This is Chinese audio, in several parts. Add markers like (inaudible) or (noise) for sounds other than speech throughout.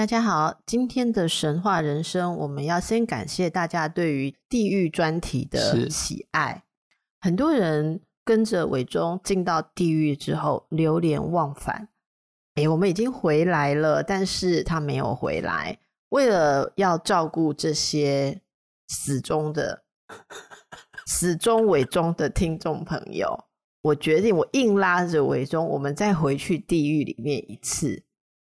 大家好，今天的神话人生，我们要先感谢大家对于地狱专题的喜爱。很多人跟着伟忠进到地狱之后，流连忘返。哎，我们已经回来了，但是他没有回来。为了要照顾这些死忠的、死忠伟忠的听众朋友，我决定，我硬拉着伟忠，我们再回去地狱里面一次。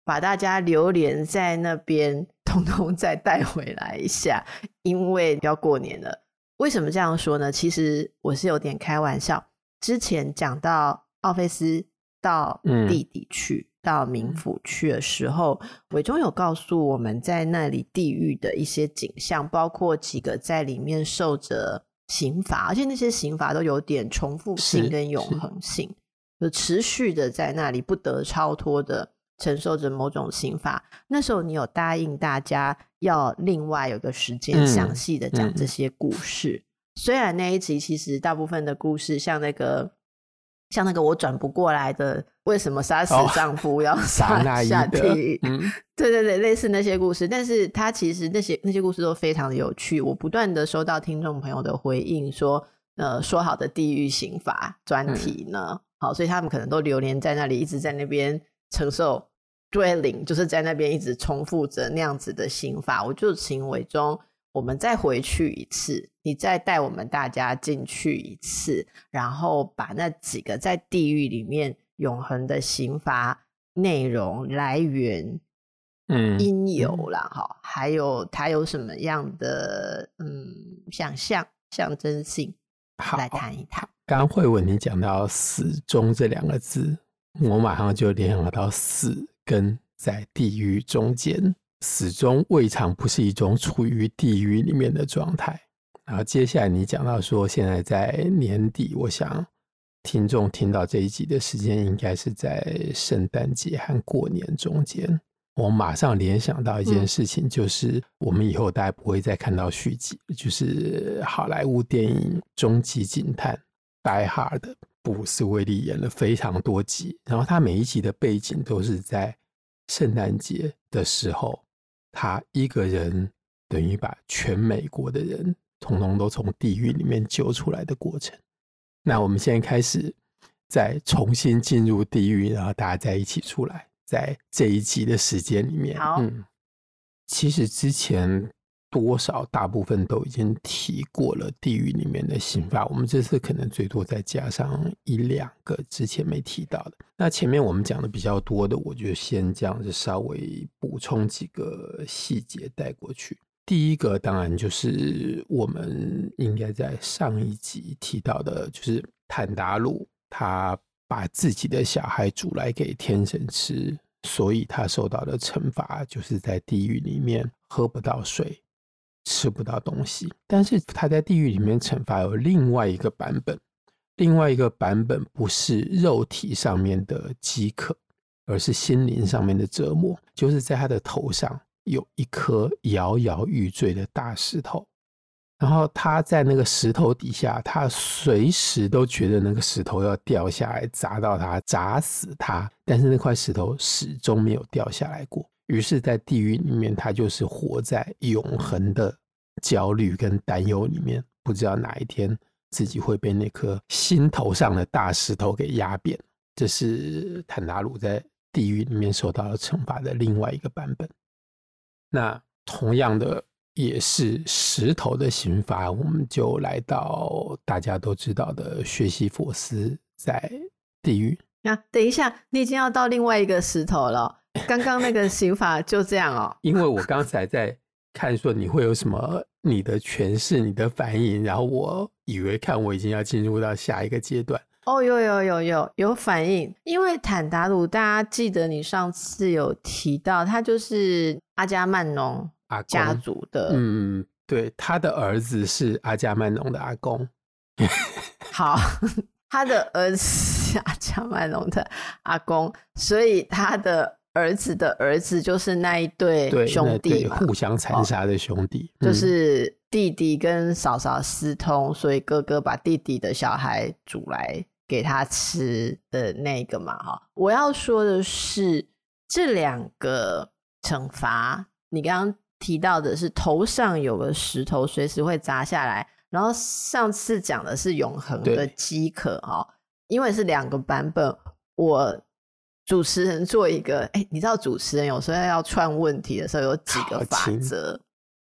把大家流连在那边，(laughs) 通通再带回来一下，因为要过年了。为什么这样说呢？其实我是有点开玩笑。之前讲到奥菲斯到地底去，嗯、到冥府去的时候，伟忠有告诉我们在那里地狱的一些景象，包括几个在里面受着刑罚，而且那些刑罚都有点重复性跟永恒性，就持续的在那里不得超脱的。承受着某种刑罚，那时候你有答应大家要另外有个时间详细的讲这些故事。嗯嗯、虽然那一集其实大部分的故事，像那个像那个我转不过来的，为什么杀死丈夫要 (laughs) 杀下地狱？嗯、对对对，类似那些故事，但是他其实那些那些故事都非常的有趣。我不断的收到听众朋友的回应说，呃，说好的地狱刑罚专题呢？嗯、好，所以他们可能都流连在那里，一直在那边承受。Dwelling 就是在那边一直重复着那样子的刑罚，我就请伟忠，我们再回去一次，你再带我们大家进去一次，然后把那几个在地狱里面永恒的刑罚内容来源，嗯，因由啦，哈、嗯，还有它有什么样的嗯想象象征性，来谈一谈。刚刚惠文你讲到“死忠”这两个字，我马上就联想到死。跟在地狱中间，始终未尝不是一种处于地狱里面的状态。然后接下来你讲到说，现在在年底，我想听众听到这一集的时间，应该是在圣诞节和过年中间。我马上联想到一件事情，就是我们以后大概不会再看到续集，就是好莱坞电影《终极警探》Die Hard。布鲁斯威利演了非常多集，然后他每一集的背景都是在圣诞节的时候，他一个人等于把全美国的人统统都从地狱里面救出来的过程。那我们现在开始再重新进入地狱，然后大家再一起出来，在这一集的时间里面，好嗯，其实之前。多少大部分都已经提过了地狱里面的刑罚，我们这次可能最多再加上一两个之前没提到的。那前面我们讲的比较多的，我就先这样子稍微补充几个细节带过去。第一个当然就是我们应该在上一集提到的，就是坦达鲁他把自己的小孩煮来给天神吃，所以他受到的惩罚就是在地狱里面喝不到水。吃不到东西，但是他在地狱里面惩罚有另外一个版本，另外一个版本不是肉体上面的饥渴，而是心灵上面的折磨。就是在他的头上有一颗摇摇欲坠的大石头，然后他在那个石头底下，他随时都觉得那个石头要掉下来砸到他，砸死他，但是那块石头始终没有掉下来过。于是，在地狱里面，他就是活在永恒的焦虑跟担忧里面，不知道哪一天自己会被那颗心头上的大石头给压扁。这是坦达鲁在地狱里面受到了惩罚的另外一个版本。那同样的，也是石头的刑罚，我们就来到大家都知道的薛西弗斯在地狱。那、等一下，你已经要到另外一个石头了。(laughs) 刚刚那个刑法就这样哦，因为我刚才在看说你会有什么你的诠释、你的反应，然后我以为看我已经要进入到下一个阶段，哦，有有有有有反应，因为坦达鲁，大家记得你上次有提到，他就是阿加曼农家族的，嗯，对，他的儿子是阿加曼农的阿公。好，他的儿子是阿加曼农的阿公，所以他的儿子的儿子就是那一对兄弟嘛，互相残杀的兄弟，哦，就是弟弟跟嫂嫂私通，所以哥哥把弟弟的小孩煮来。给他吃的那个嘛，哈，我要说的是这两个惩罚，你刚刚提到的是头上有个石头，随时会砸下来，然后上次讲的是永恒的饥渴，哈，因为是两个版本，我主持人做一个，哎，你知道主持人有时候要串问题的时候有几个法则，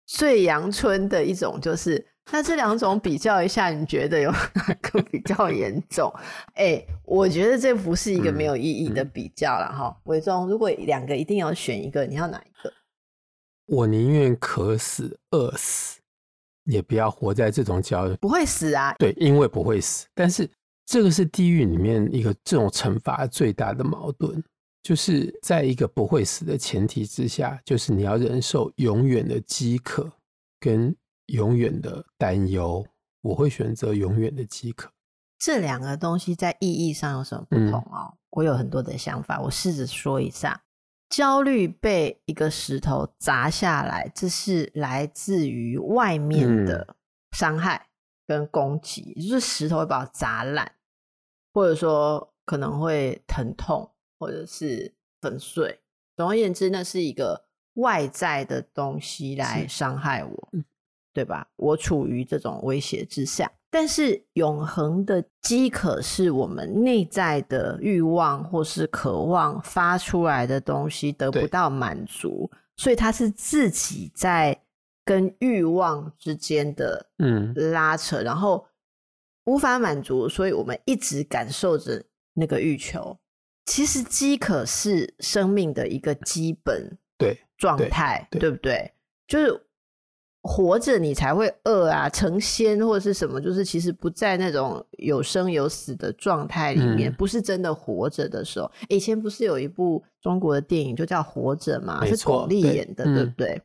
最阳春的一种就是。那这两种比较一下，你觉得有哪个比较严重？哎、欸，我觉得这不是一个没有意义的比较了哈。伟、嗯、忠、嗯，如果两个一定要选一个，你要哪一个？我宁愿渴死、饿死，也不要活在这种焦虑。不会死啊？对，因为不会死。但是这个是地狱里面一个这种惩罚最大的矛盾，就是在一个不会死的前提之下，就是你要忍受永远的饥渴跟。永远的担忧，我会选择永远的饥渴。这两个东西在意义上有什么不同哦？嗯、我有很多的想法，我试着说一下。焦虑被一个石头砸下来，这是来自于外面的伤害跟攻击，嗯、就是石头会把我砸烂，或者说可能会疼痛，或者是粉碎。总而言之，那是一个外在的东西来伤害我。对吧？我处于这种威胁之下，但是永恒的饥渴是我们内在的欲望或是渴望发出来的东西得不到满足，所以它是自己在跟欲望之间的嗯拉扯，嗯，然后无法满足，所以我们一直感受着那个欲求。其实饥渴是生命的一个基本对状态，对，不对？就是。活着你才会饿啊，成仙或者是什么，就是其实不在那种有生有死的状态里面，嗯，不是真的活着的时候。以前不是有一部中国的电影就叫《活着》嘛，是巩俐演的对，对不对，嗯？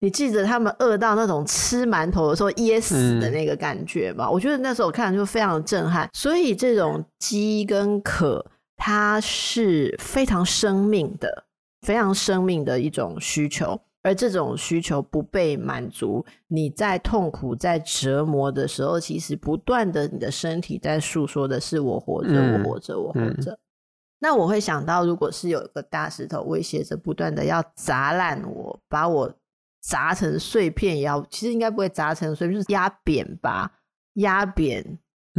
你记得他们饿到那种吃馒头的时候噎死的那个感觉吗？嗯，我觉得那时候我看就非常的震撼。所以这种饥跟渴，它是非常生命的，非常生命的一种需求。而这种需求不被满足，你在痛苦、在折磨的时候，其实不断的，你的身体在诉说的是“我活着，我活着，我活着”。那我会想到，如果是有一个大石头威胁着，不断的要砸烂我，把我砸成碎片也要，其实应该不会砸成碎片，就是压扁吧，压扁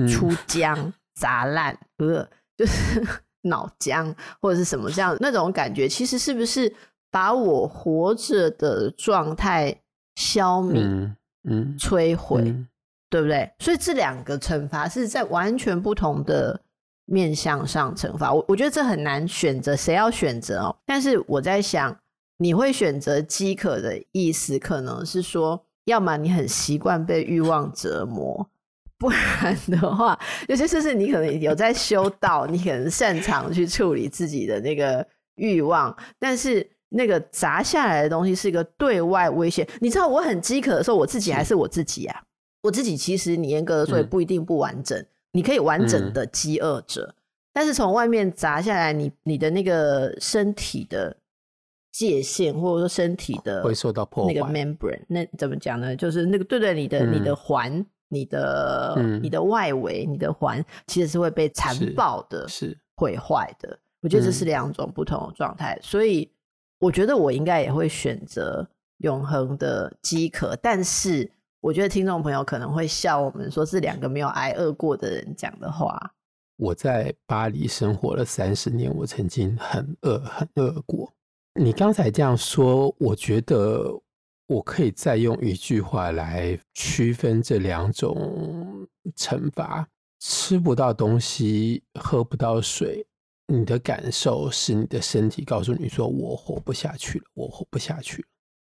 出 (laughs) 浆，砸烂，不是，就是 (laughs) 脑浆或者是什么这样那种感觉，其实是不是？把我活着的状态消灭、嗯嗯、摧毁、嗯，对不对？所以这两个惩罚是在完全不同的面向上惩罚。我我觉得这很难选择，谁要选择哦？但是我在想，你会选择饥渴的意思，可能是说，要么你很习惯被欲望折磨，不然的话，有些事是你可能有在修道，你可能擅长去处理自己的那个欲望，但是。那个砸下来的东西是一个对外威胁。你知道我很饥渴的时候，我自己还是我自己啊。我自己其实你严格的说也不一定不完整，嗯、你可以完整的饥饿着，嗯、但是从外面砸下来，你你的那个身体的界限或者说身体的会受到破坏。那个 membrane 那怎么讲呢？就是那个对对，你的、嗯、你的环、你的、嗯、你的外围、你的环其实是会被残暴的、是毁坏的。我觉得这是两种不同的状态，所以。我觉得我应该也会选择永恒的饥渴，但是我觉得听众朋友可能会笑我们说是两个没有挨饿过的人讲的话。我在巴黎生活了三十年，我曾经很饿，很饿过。你刚才这样说，我觉得我可以再用一句话来区分这两种惩罚：吃不到东西，喝不到水。你的感受是你的身体告诉你说：“我活不下去了，我活不下去了。”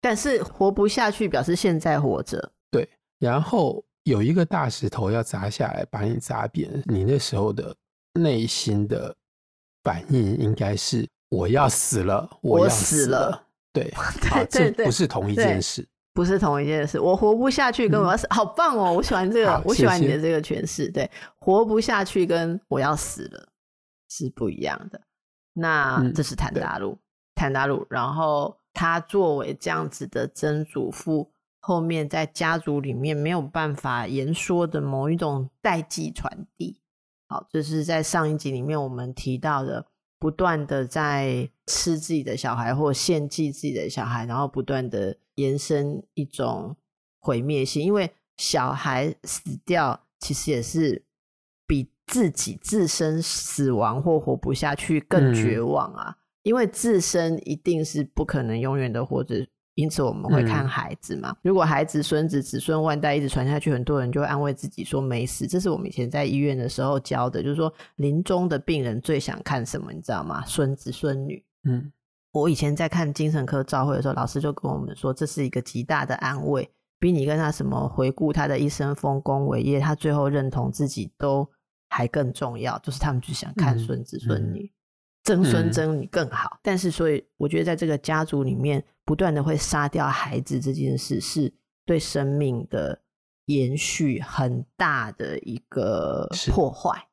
但是活不下去表示现在活着。对，然后有一个大石头要砸下来把你砸扁，你那时候的内心的反应应该是我要死了，我要死了。对，(laughs) 对对对，不是同一件事，不是同一件事。我活不下去，跟我要死，嗯、好棒哦！我喜欢这个，我喜欢你的这个诠释。对，活不下去跟我要死了是不一样的。那这是坦达鲁，坦达鲁。然后他作为这样子的曾祖父，后面在家族里面没有办法言说的某一种代际传递。好，这是在上一集里面我们提到的。不断的在吃自己的小孩，或献祭自己的小孩，然后不断的延伸一种毁灭性，因为小孩死掉，其实也是比自己自身死亡或活不下去更绝望啊！嗯、因为自身一定是不可能永远的活着。因此我们会看孩子嘛。嗯、如果孩子、孙子、子孙万代一直传下去，很多人就会安慰自己说没事。这是我们以前在医院的时候教的，就是说临终的病人最想看什么，你知道吗？孙子孙女。嗯，我以前在看精神科照会的时候，老师就跟我们说，这是一个极大的安慰，比你跟他什么回顾他的一生丰功伟业，他最后认同自己都还更重要。就是他们就想看孙子孙女。嗯嗯曾孙曾女更好，嗯、但是所以我觉得在这个家族里面，不断的会杀掉孩子这件事，是对生命的延续很大的一个破坏，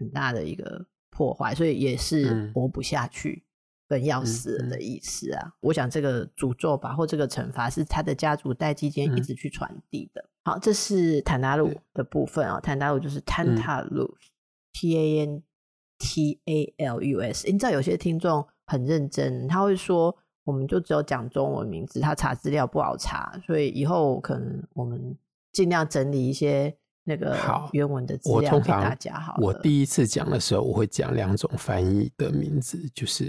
很大的一个破坏，所以也是活不下去本要死人的。意思啊。嗯嗯、我想这个诅咒吧，或这个惩罚是他的家族代际间一直去传递的。嗯、好，这是坦达鲁的部分啊，坦达鲁就是坦塔鲁，T A N。T A L U S，你知道有些听众很认真，他会说，我们就只有讲中文名字，他查资料不好查，所以以后可能我们尽量整理一些那个原文的资料给大家好。我第一次讲的时候，我会讲两种翻译的名字，就是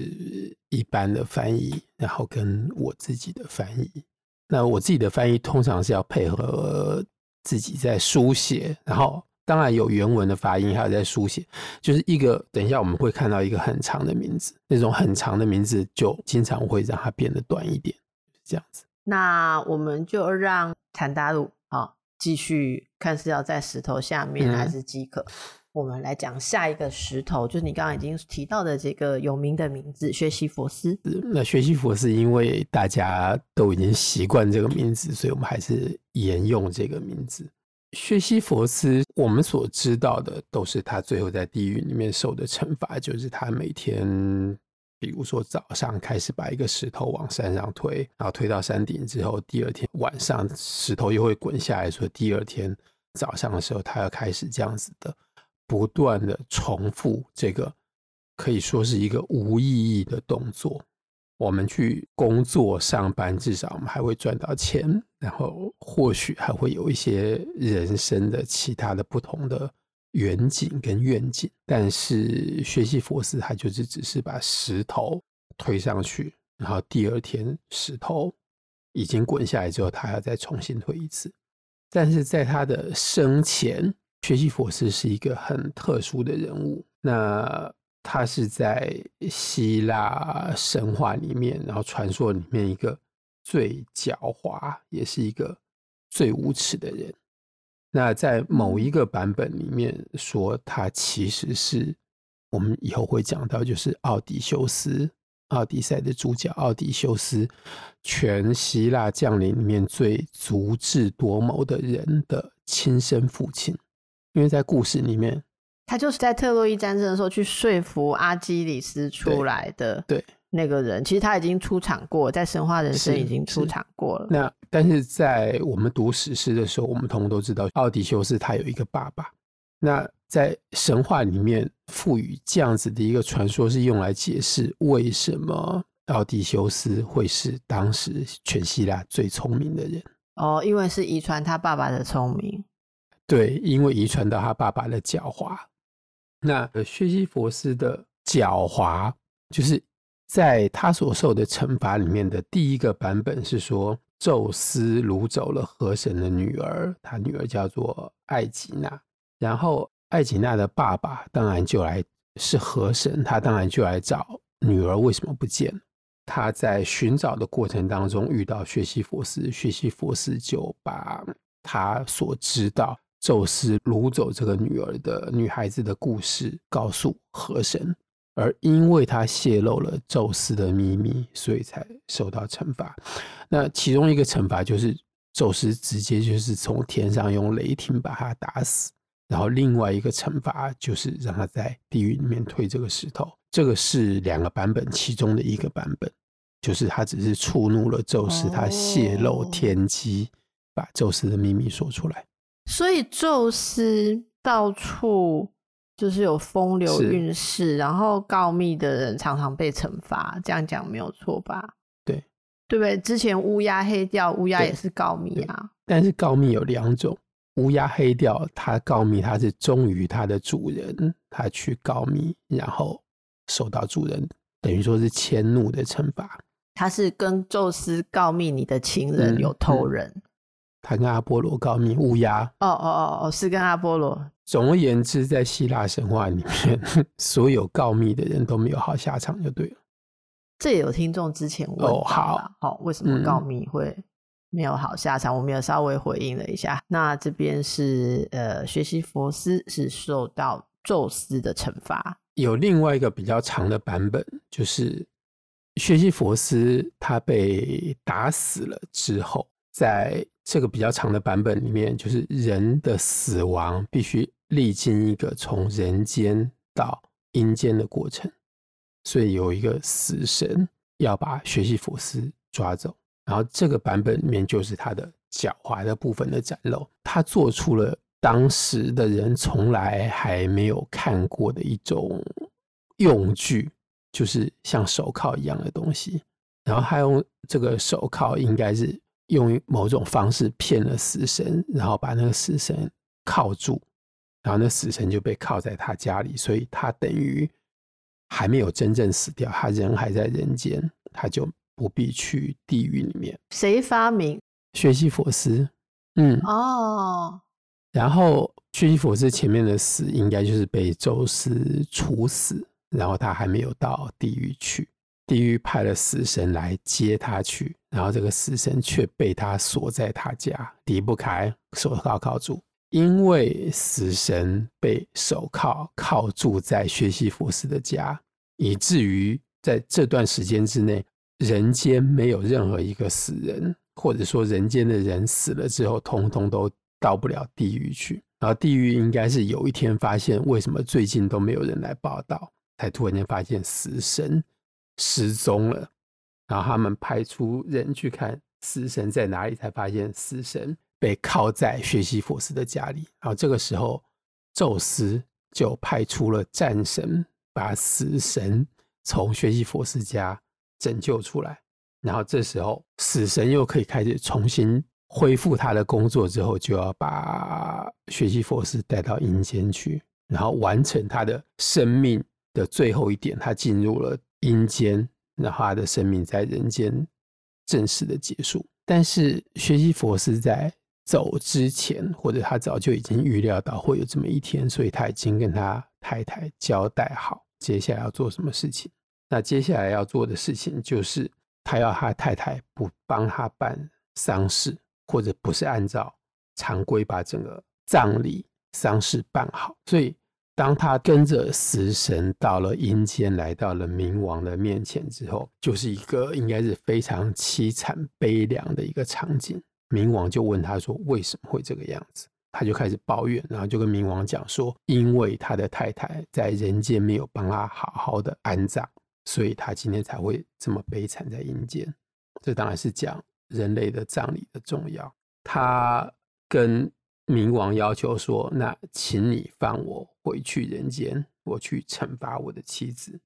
一般的翻译，然后跟我自己的翻译。那我自己的翻译通常是要配合自己在书写，然后。当然有原文的发音，还有在书写，就是一个。等一下我们会看到一个很长的名字，那种很长的名字就经常会让它变得短一点，这样子。那我们就让坦达鲁啊继续看是要在石头下面还是饥渴。嗯、我们来讲下一个石头，就是你刚刚已经提到的这个有名的名字——学习佛斯。那学习佛斯，因为大家都已经习惯这个名字，所以我们还是沿用这个名字。薛西弗斯，我们所知道的都是他最后在地狱里面受的惩罚，就是他每天，比如说早上开始把一个石头往山上推，然后推到山顶之后，第二天晚上石头又会滚下来，所以第二天早上的时候，他要开始这样子的不断的重复这个，可以说是一个无意义的动作。我们去工作上班，至少我们还会赚到钱，然后或许还会有一些人生的其他的不同的远景跟愿景。但是薛西弗斯他就是只是把石头推上去，然后第二天石头已经滚下来之后，他要再重新推一次。但是在他的生前，薛西弗斯是一个很特殊的人物。那他是在希腊神话里面，然后传说里面一个最狡猾，也是一个最无耻的人。那在某一个版本里面说，他其实是我们以后会讲到，就是奥迪修斯，奥迪赛的主角奥迪修斯，全希腊将领里面最足智多谋的人的亲生父亲，因为在故事里面。他就是在特洛伊战争的时候去说服阿基里斯出来的，对那个人，其实他已经出场过，在神话人生已经出场过了。那但是在我们读史诗的时候，我们通通都知道奥迪修斯他有一个爸爸。那在神话里面赋予这样子的一个传说，是用来解释为什么奥迪修斯会是当时全希腊最聪明的人。哦，因为是遗传他爸爸的聪明。对，因为遗传到他爸爸的狡猾。那薛西弗斯的狡猾，就是在他所受的惩罚里面的第一个版本是说，宙斯掳走了河神的女儿，他女儿叫做艾吉娜。然后艾吉娜的爸爸当然就来是河神，他当然就来找女儿为什么不见。他在寻找的过程当中遇到薛西弗斯，薛西弗斯就把他所知道宙斯掳走这个女儿的女孩子的故事告诉河神，而因为他泄露了宙斯的秘密，所以才受到惩罚。那其中一个惩罚就是宙斯直接就是从天上用雷霆把他打死，然后另外一个惩罚就是让他在地狱里面推这个石头。这个是两个版本其中的一个版本。就是他只是触怒了宙斯，他泄露天机，把宙斯的秘密说出来。所以宙斯到处就是有风流韵事，然后告密的人常常被惩罚。这样讲没有错吧？对，对不对？之前乌鸦黑掉，乌鸦也是告密啊。但是告密有两种，乌鸦黑掉，它告密它是忠于它的主人，他去告密，然后受到主人等于说是迁怒的惩罚。他是跟宙斯告密，你的情人有偷人。嗯嗯、他跟阿波罗告密，乌鸦。哦哦哦哦，是跟阿波罗。总而言之，在希腊神话里面，(laughs) 所有告密的人都没有好下场，就对了。这也有听众之前问哦，好，好，为什么告密会没有好下场？嗯、我们有稍微回应了一下。那这边是呃，薛西弗斯是受到宙斯的惩罚。有另外一个比较长的版本，就是。薛西弗斯他被打死了之后，在这个比较长的版本里面，就是人的死亡必须历经一个从人间到阴间的过程，所以有一个死神要把学习佛斯抓走。然后这个版本里面就是他的狡猾的部分的展露，他做出了当时的人从来还没有看过的一种用具。就是像手铐一样的东西，然后他用这个手铐，应该是用某种方式骗了死神，然后把那个死神铐住，然后那死神就被铐在他家里，所以他等于还没有真正死掉，他人还在人间，他就不必去地狱里面。谁发明？薛西佛斯。嗯。哦。然后薛西佛斯前面的死，应该就是被宙斯处死。然后他还没有到地狱去，地狱派了死神来接他去，然后这个死神却被他锁在他家，离不开，手铐铐住。因为死神被手铐铐住在薛西佛斯的家，以至于在这段时间之内，人间没有任何一个死人，或者说人间的人死了之后，通通都到不了地狱去。然后地狱应该是有一天发现，为什么最近都没有人来报道。才突然间发现死神失踪了，然后他们派出人去看死神在哪里，才发现死神被铐在学习佛斯的家里。然后这个时候，宙斯就派出了战神，把死神从学习佛斯家拯救出来。然后这时候，死神又可以开始重新恢复他的工作，之后就要把学习佛斯带到阴间去，然后完成他的生命。的最后一点，他进入了阴间，然后他的生命在人间正式的结束。但是学习佛是在走之前，或者他早就已经预料到会有这么一天，所以他已经跟他太太交代好接下来要做什么事情。那接下来要做的事情就是，他要他太太不帮他办丧事，或者不是按照常规把整个葬礼丧事办好，所以。当他跟着死神到了阴间，来到了冥王的面前之后，就是一个应该是非常凄惨悲凉的一个场景。冥王就问他说：“为什么会这个样子？”他就开始抱怨，然后就跟冥王讲说：“因为他的太太在人间没有帮他好好的安葬，所以他今天才会这么悲惨在阴间。”这当然是讲人类的葬礼的重要。他跟冥王要求说：“那请你放我回去人间，我去惩罚我的妻子。”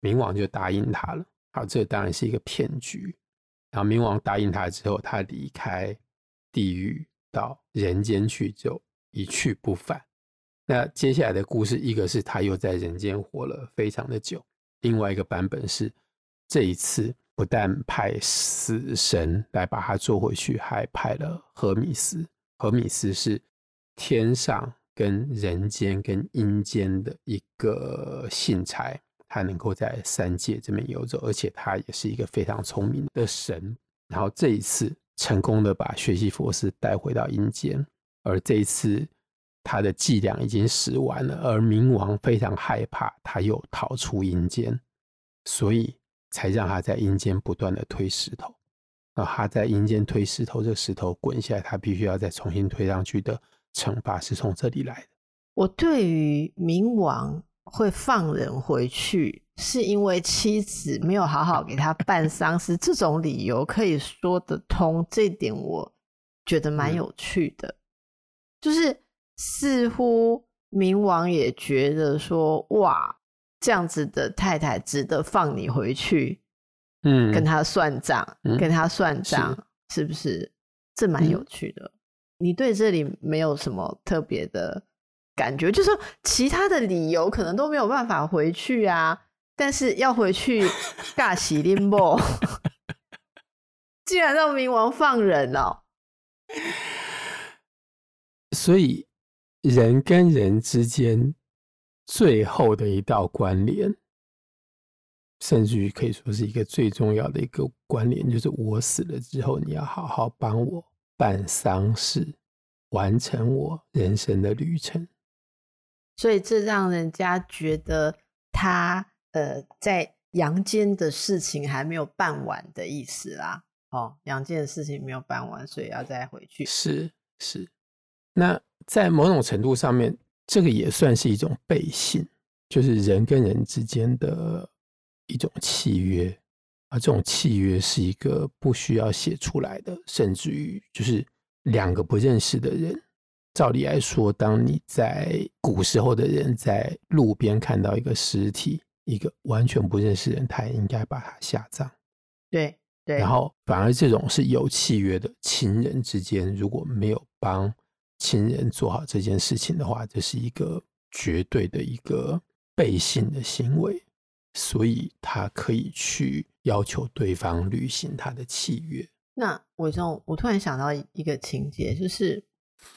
冥王就答应他了。好，这当然是一个骗局。然后冥王答应他之后，他离开地狱到人间去，就一去不返。那接下来的故事，一个是他又在人间活了非常的久，另外一个版本是这一次不但派死神来把他捉回去，还派了荷米斯。荷米斯是天上跟人间跟阴间的一个信差，他能够在三界这边游走，而且他也是一个非常聪明的神。然后这一次成功的把薛西佛斯带回到阴间，而这一次他的伎俩已经使完了，而冥王非常害怕，他又逃出阴间，所以才让他在阴间不断的推石头。然后他在阴间推石头，这个石头滚下来，他必须要再重新推上去的惩罚是从这里来的。我对于冥王会放人回去，是因为妻子没有好好给他办丧事，这种理由可以说得通。这一点我觉得蛮有趣的，嗯、就是。似乎冥王也觉得说，哇，这样子的太太值得放你回去，嗯，跟他算账，嗯、跟他算账，是，是不是？这蛮有趣的。嗯、你对这里没有什么特别的感觉，就是说其他的理由可能都没有办法回去啊，但是要回去 (laughs) 尬喜林波，竟然让冥王放人了、喔，(laughs) 所以。人跟人之间最后的一道关联，甚至于可以说是一个最重要的一个关联，就是我死了之后，你要好好帮我办丧事，完成我人生的旅程。所以这让人家觉得他呃在阳间的事情还没有办完的意思啦。哦，阳间的事情没有办完，所以要再回去。是是，那。在某种程度上面，这个也算是一种背信，就是人跟人之间的一种契约，而这种契约是一个不需要写出来的，甚至于就是两个不认识的人，照理来说，当你在古时候的人在路边看到一个尸体，一个完全不认识的人，他也应该把他下葬。对对，然后反而这种是有契约的亲人之间，如果没有帮。亲人做好这件事情的话，这是一个绝对的一个背信的行为，所以他可以去要求对方履行他的契约。那我从我突然想到一个情节，就是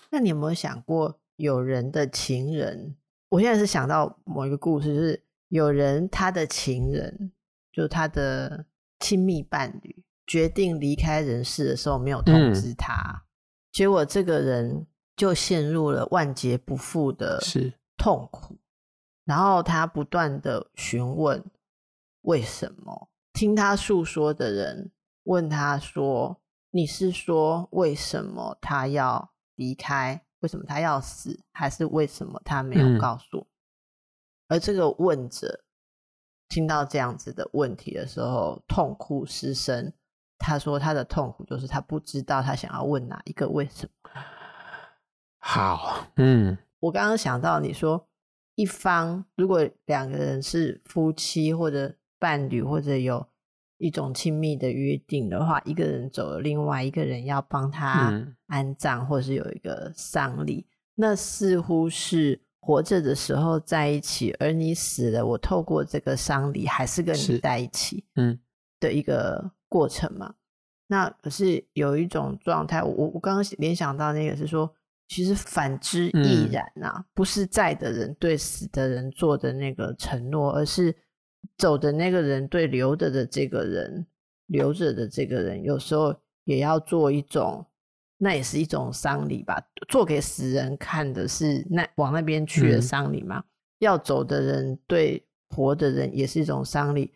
那你有没有想过，有人的情人？我现在是想到某一个故事，就是有人他的情人，就是他的亲密伴侣，决定离开人世的时候没有通知他，嗯、结果这个人。就陷入了万劫不复的痛苦，是然后他不断的询问为什么，听他诉说的人问他说：“你是说为什么他要离开？为什么他要死？还是为什么他没有告诉？”嗯、而这个问者听到这样子的问题的时候，痛哭失声。他说：“他的痛苦就是他不知道他想要问哪一个为什么。”好，嗯，我刚刚想到你说，一方如果两个人是夫妻或者伴侣，或者有一种亲密的约定的话，一个人走了，另外一个人要帮他安葬，嗯、或者是有一个丧礼，那似乎是活着的时候在一起，而你死了，我透过这个丧礼还是跟你在一起，嗯，的一个过程嘛。嗯、那可是有一种状态，我我刚刚联想到那个是说。其实反之亦然呐、啊，嗯、不是在的人对死的人做的那个承诺，而是走的那个人对留着的这个人，留着的这个人，有时候也要做一种，那也是一种丧礼吧，做给死人看的是那往那边去的丧礼嘛。嗯、要走的人对活的人也是一种丧礼。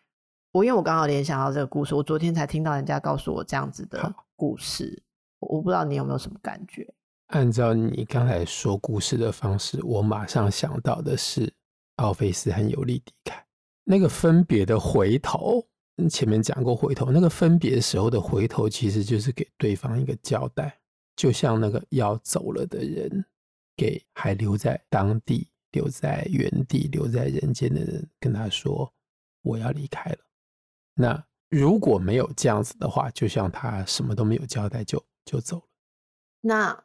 我因为我刚好联想到这个故事，我昨天才听到人家告诉我这样子的故事，好我不知道你有没有什么感觉。按照你刚才说故事的方式，我马上想到的是奥菲斯和尤利迪凯那个分别的回头。前面讲过回头，那个分别时候的回头，其实就是给对方一个交代，就像那个要走了的人，给还留在当地、留在原地、留在人间的人，跟他说：“我要离开了。”那如果没有这样子的话，就像他什么都没有交代就就走了。那。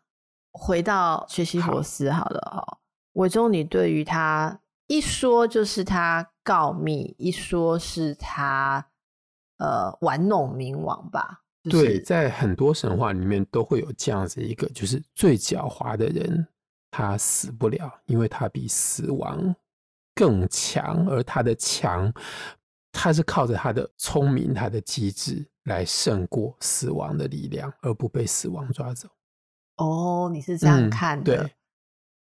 回到薛西弗斯好了哈，伟忠好，你对于他一说就是他告密，一说是他呃玩弄冥王吧？就是、对，在很多神话里面都会有这样子一个，就是最狡猾的人他死不了，因为他比死亡更强，而他的强，他是靠着他的聪明、他的机智来胜过死亡的力量，而不被死亡抓走。哦，你是这样看的？嗯、对，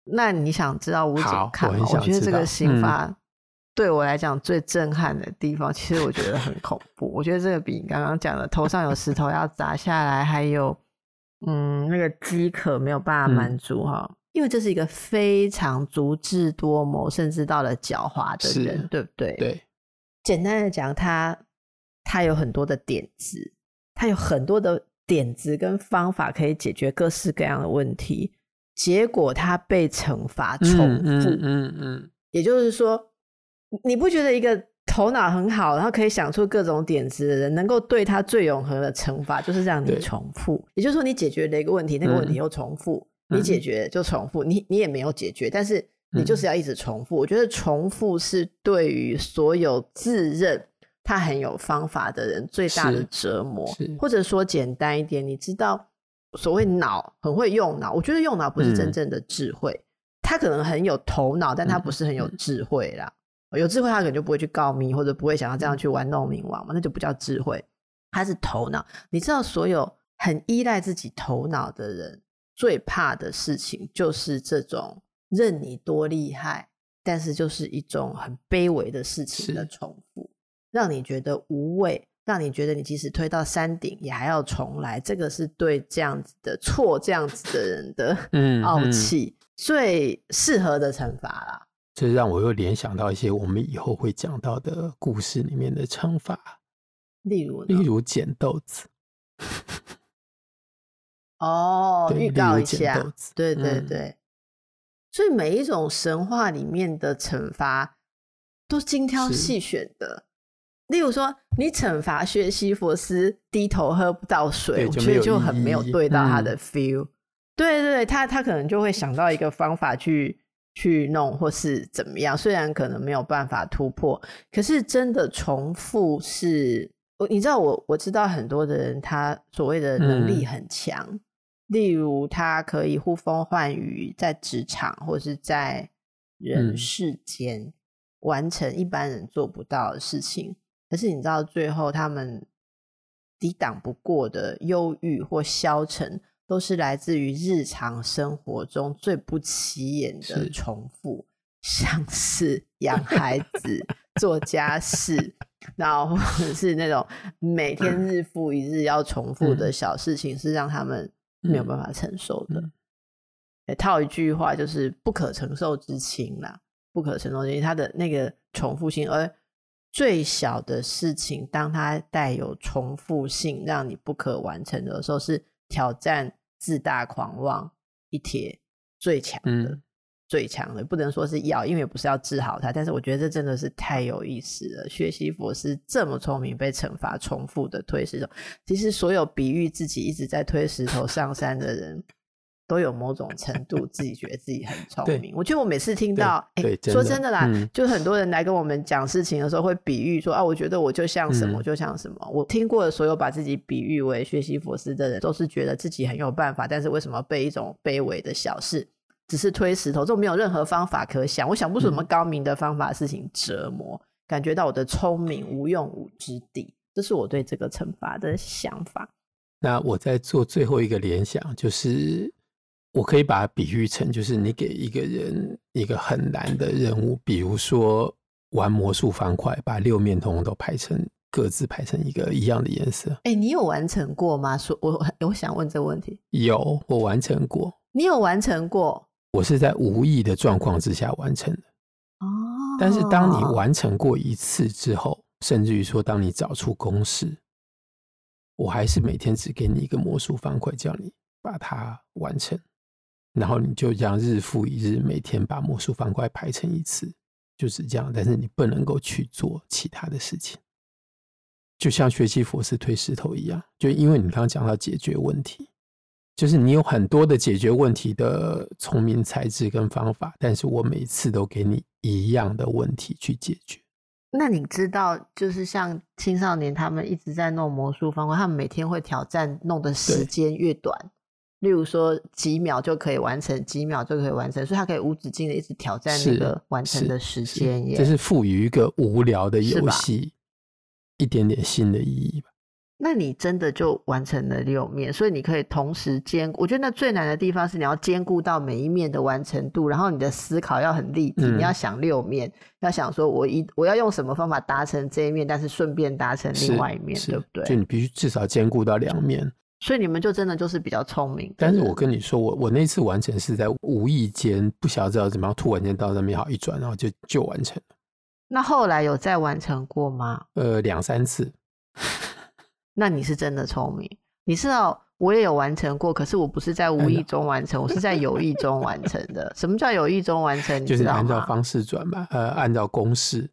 那你想知道我怎么看吗？我，我觉得这个刑法对我来讲最震撼的地方，嗯、其实我觉得很恐怖。我觉得这个比你刚刚讲的头上有石头要砸下来，还有嗯那个饥渴没有办法满足哈，嗯、因为这是一个非常足智多谋，甚至到了狡猾的人，对不对？对。简单的讲，他他有很多的点子，他有很多的点子跟方法可以解决各式各样的问题。结果他被惩罚重复，嗯嗯，也就是说，你不觉得一个头脑很好，然后可以想出各种点子的人，能够对他最永恒的惩罚，就是让你重复。也就是说，你解决了一个问题，那个问题又重复，嗯、你解决就重复，你你也没有解决，但是你就是要一直重复。嗯、我觉得重复是对于所有自认他很有方法的人最大的折磨，或者说简单一点，你知道。所谓脑很会用脑，我觉得用脑不是真正的智慧。嗯、他可能很有头脑，但他不是很有智慧啦。嗯、有智慧，他可能就不会去告密，或者不会想要这样去玩弄冥王嘛，那就不叫智慧。他是头脑。你知道，所有很依赖自己头脑的人，最怕的事情就是这种任你多厉害，但是就是一种很卑微的事情的重复，是让你觉得无味。让你觉得你即使推到山顶也还要重来，这个是对这样子的错这样子的人的 (laughs) 傲气最适合的惩罚啦。这让我又联想到一些我们以后会讲到的故事里面的惩罚，例如例如捡豆子。哦，预告一下，对对对。嗯、所以每一种神话里面的惩罚都精挑细选的。例如说，你惩罚薛西弗斯低头喝不到水，我觉得就很没有对到他的 feel。嗯、对对对，他他可能就会想到一个方法去去弄，或是怎么样。虽然可能没有办法突破，可是真的重复是，你知道我我知道很多的人，他所谓的能力很强，嗯、例如他可以呼风唤雨，在职场或是在人世间、嗯、完成一般人做不到的事情。可是你知道，最后他们抵挡不过的忧郁或消沉，都是来自于日常生活中最不起眼的重复，是像是养孩子、做家事，然后或者是那种每天日复一日要重复的小事情，是让他们没有办法承受的。嗯。嗯、套一句话就是“不可承受之轻”啦，“不可承受之轻”，它的那个重复性，而。最小的事情，当它带有重复性，让你不可完成的时候，是挑战自大狂妄一帖最强的，嗯、最强的。不能说是要，因为不是要治好它。但是我觉得这真的是太有意思了。学习佛是这么聪明，被惩罚重复的推石头。其实所有比喻自己一直在推石头上山的人。都有某种程度自己觉得自己很 (laughs) 聪明。我觉得我每次听到，哎，说真的啦，嗯、就很多人来跟我们讲事情的时候，会比喻说啊，我觉得我就像什么，嗯、就像什么。我听过的所有把自己比喻为学习佛斯的人，都是觉得自己很有办法，但是为什么被一种卑微的小事，只是推石头，这种没有任何方法可想，我想不出什么高明的方法事情折磨，嗯、感觉到我的聪明无用武之地，这是我对这个惩罚的想法。那我在做最后一个联想，就是。我可以把它比喻成，就是你给一个人一个很难的任务，比如说玩魔术方块，把六面通通都排成各自排成一个一样的颜色。哎、欸，你有完成过吗？说，我我想问这个问题。有，我完成过。你有完成过？我是在无意的状况之下完成的。哦。但是当你完成过一次之后，甚至于说当你找出公式，我还是每天只给你一个魔术方块，叫你把它完成。然后你就这样日复一日，每天把魔术方块排成一次，就是这样。但是你不能够去做其他的事情，就像学习佛斯推石头一样。就因为你刚刚讲到解决问题，就是你有很多的解决问题的聪明才智跟方法，但是我每次都给你一样的问题去解决。那你知道，就是像青少年他们一直在弄魔术方块，他们每天会挑战弄的时间越短。例如说几秒就可以完成，几秒就可以完成，所以他可以无止境的一直挑战那个完成的时间。这是赋予一个无聊的游戏一点点新的意义吧？那你真的就完成了六面，所以你可以同时兼。我觉得那最难的地方是你要兼顾到每一面的完成度，然后你的思考要很立体，嗯、你要想六面，要想说我一我要用什么方法达成这一面，但是顺便达成另外一面，对不对？就你必须至少兼顾到两面。所以你们就真的就是比较聪明。但是我跟你说，我我那次完成是在无意间不晓得知道怎么样，突然间到那边好一转，然后就就完成了。那后来有再完成过吗？呃，两三次。(laughs) 那你是真的聪明，你知道我也有完成过，可是我不是在无意中完成，我是在有意中完成的。(laughs) 什么叫有意中完成？就是按照方式转嘛，呃，按照公式。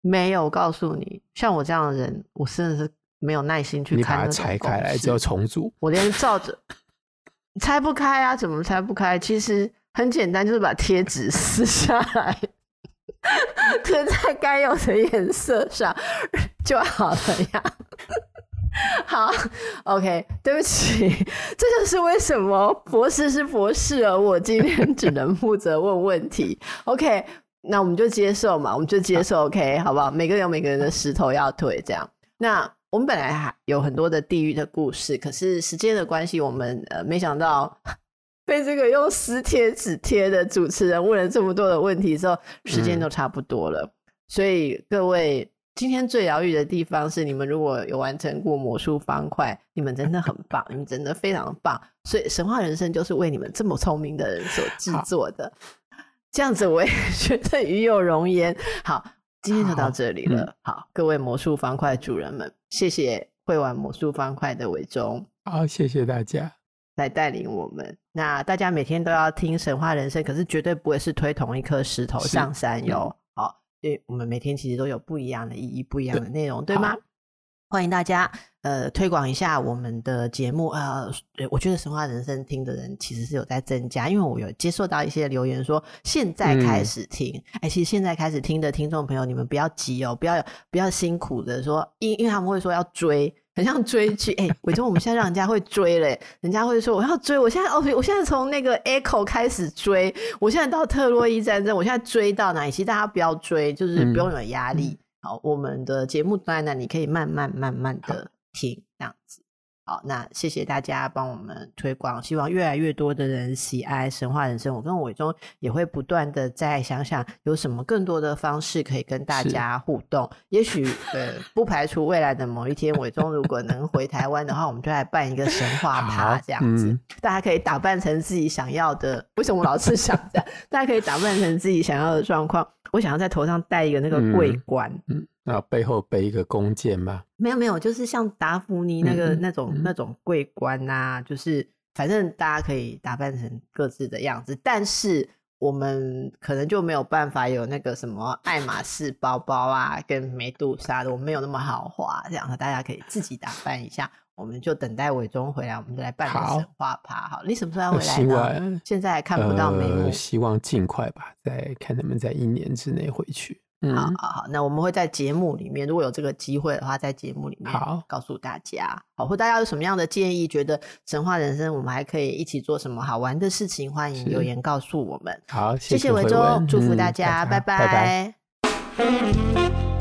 没有，我告诉你，像我这样的人，我真的是没有耐心去看。你把它拆开来之后重组，我连照着拆不开啊？怎么拆不开？其实很简单，就是把贴纸撕下来，贴在该有的颜色上就好了呀。好，OK，对不起，这就是为什么博士是博士，而我今天只能负责问问题。OK，那我们就接受嘛，我们就接受，OK，好不好？每个人有每个人的石头要推，这样。那我们本来还有很多的地狱的故事，可是时间的关系，我们呃没想到 (laughs) 被这个用撕贴纸贴的主持人问了这么多的问题之后，时间都差不多了，嗯、所以各位。今天最疗愈的地方是，你们如果有完成过魔术方块，你们真的很棒，你们真的非常棒。所以神话人生就是为你们这么聪明的人所制作的。这样子我也 (laughs) 觉得与有容焉。好，今天就到这里了。好，嗯、好，各位魔术方块主人们，谢谢会玩魔术方块的伟忠。好，谢谢大家来带领我们。那大家每天都要听神话人生，可是绝对不会是推同一颗石头上山哟。好，因为，我们每天其实都有不一样的意义，不一样的内容，对，对吗？欢迎大家呃推广一下我们的节目。呃，我觉得神话人生听的人其实是有在增加，因为我有接受到一些留言说现在开始听。哎、嗯，其实现在开始听的听众朋友，你们不要急哦，不要不要辛苦的说，因因为他们会说要追。很像追剧，哎、欸，伟忠，我们现在让人家会追嘞，人家会说我要追，我现在哦，我现在从那个 Echo 开始追，我现在到特洛伊战争，我现在追到哪里？其实大家不要追，就是不用有压力。嗯、好，我们的节目在那，你可以慢慢慢慢的听，这样子。好，那谢谢大家帮我们推广，希望越来越多的人喜爱神话人生。我跟伟忠也会不断的再想想有什么更多的方式可以跟大家互动。也许呃，不排除未来的某一天，伟忠如果能回台湾的话，我们就来办一个神话趴这样子，嗯、大家可以打扮成自己想要的。为什么我老是想这样？大家可以打扮成自己想要的状况。我想要在头上戴一个那个桂冠。嗯嗯那背后背一个弓箭吗？没有没有，就是像达芙妮那个、嗯、那种、嗯、那种桂冠呐、啊，就是反正大家可以打扮成各自的样子，但是我们可能就没有办法有那个什么爱马仕包包啊，跟梅杜莎的，我们没有那么豪华，这样大家可以自己打扮一下。我们就等待伟忠回来，我们就来办个神话趴。好，好，你什么时候要回来现在还看不到眉目、呃，希望尽快吧，再看能不能在一年之内回去。嗯、好好好，那我们会在节目里面，如果有这个机会的话，在节目里面好告诉大家。好，或大家有什么样的建议，觉得神话人生我们还可以一起做什么好玩的事情，欢迎留言告诉我们。好，谢谢伟忠，祝福大家，嗯、大家拜拜。拜拜。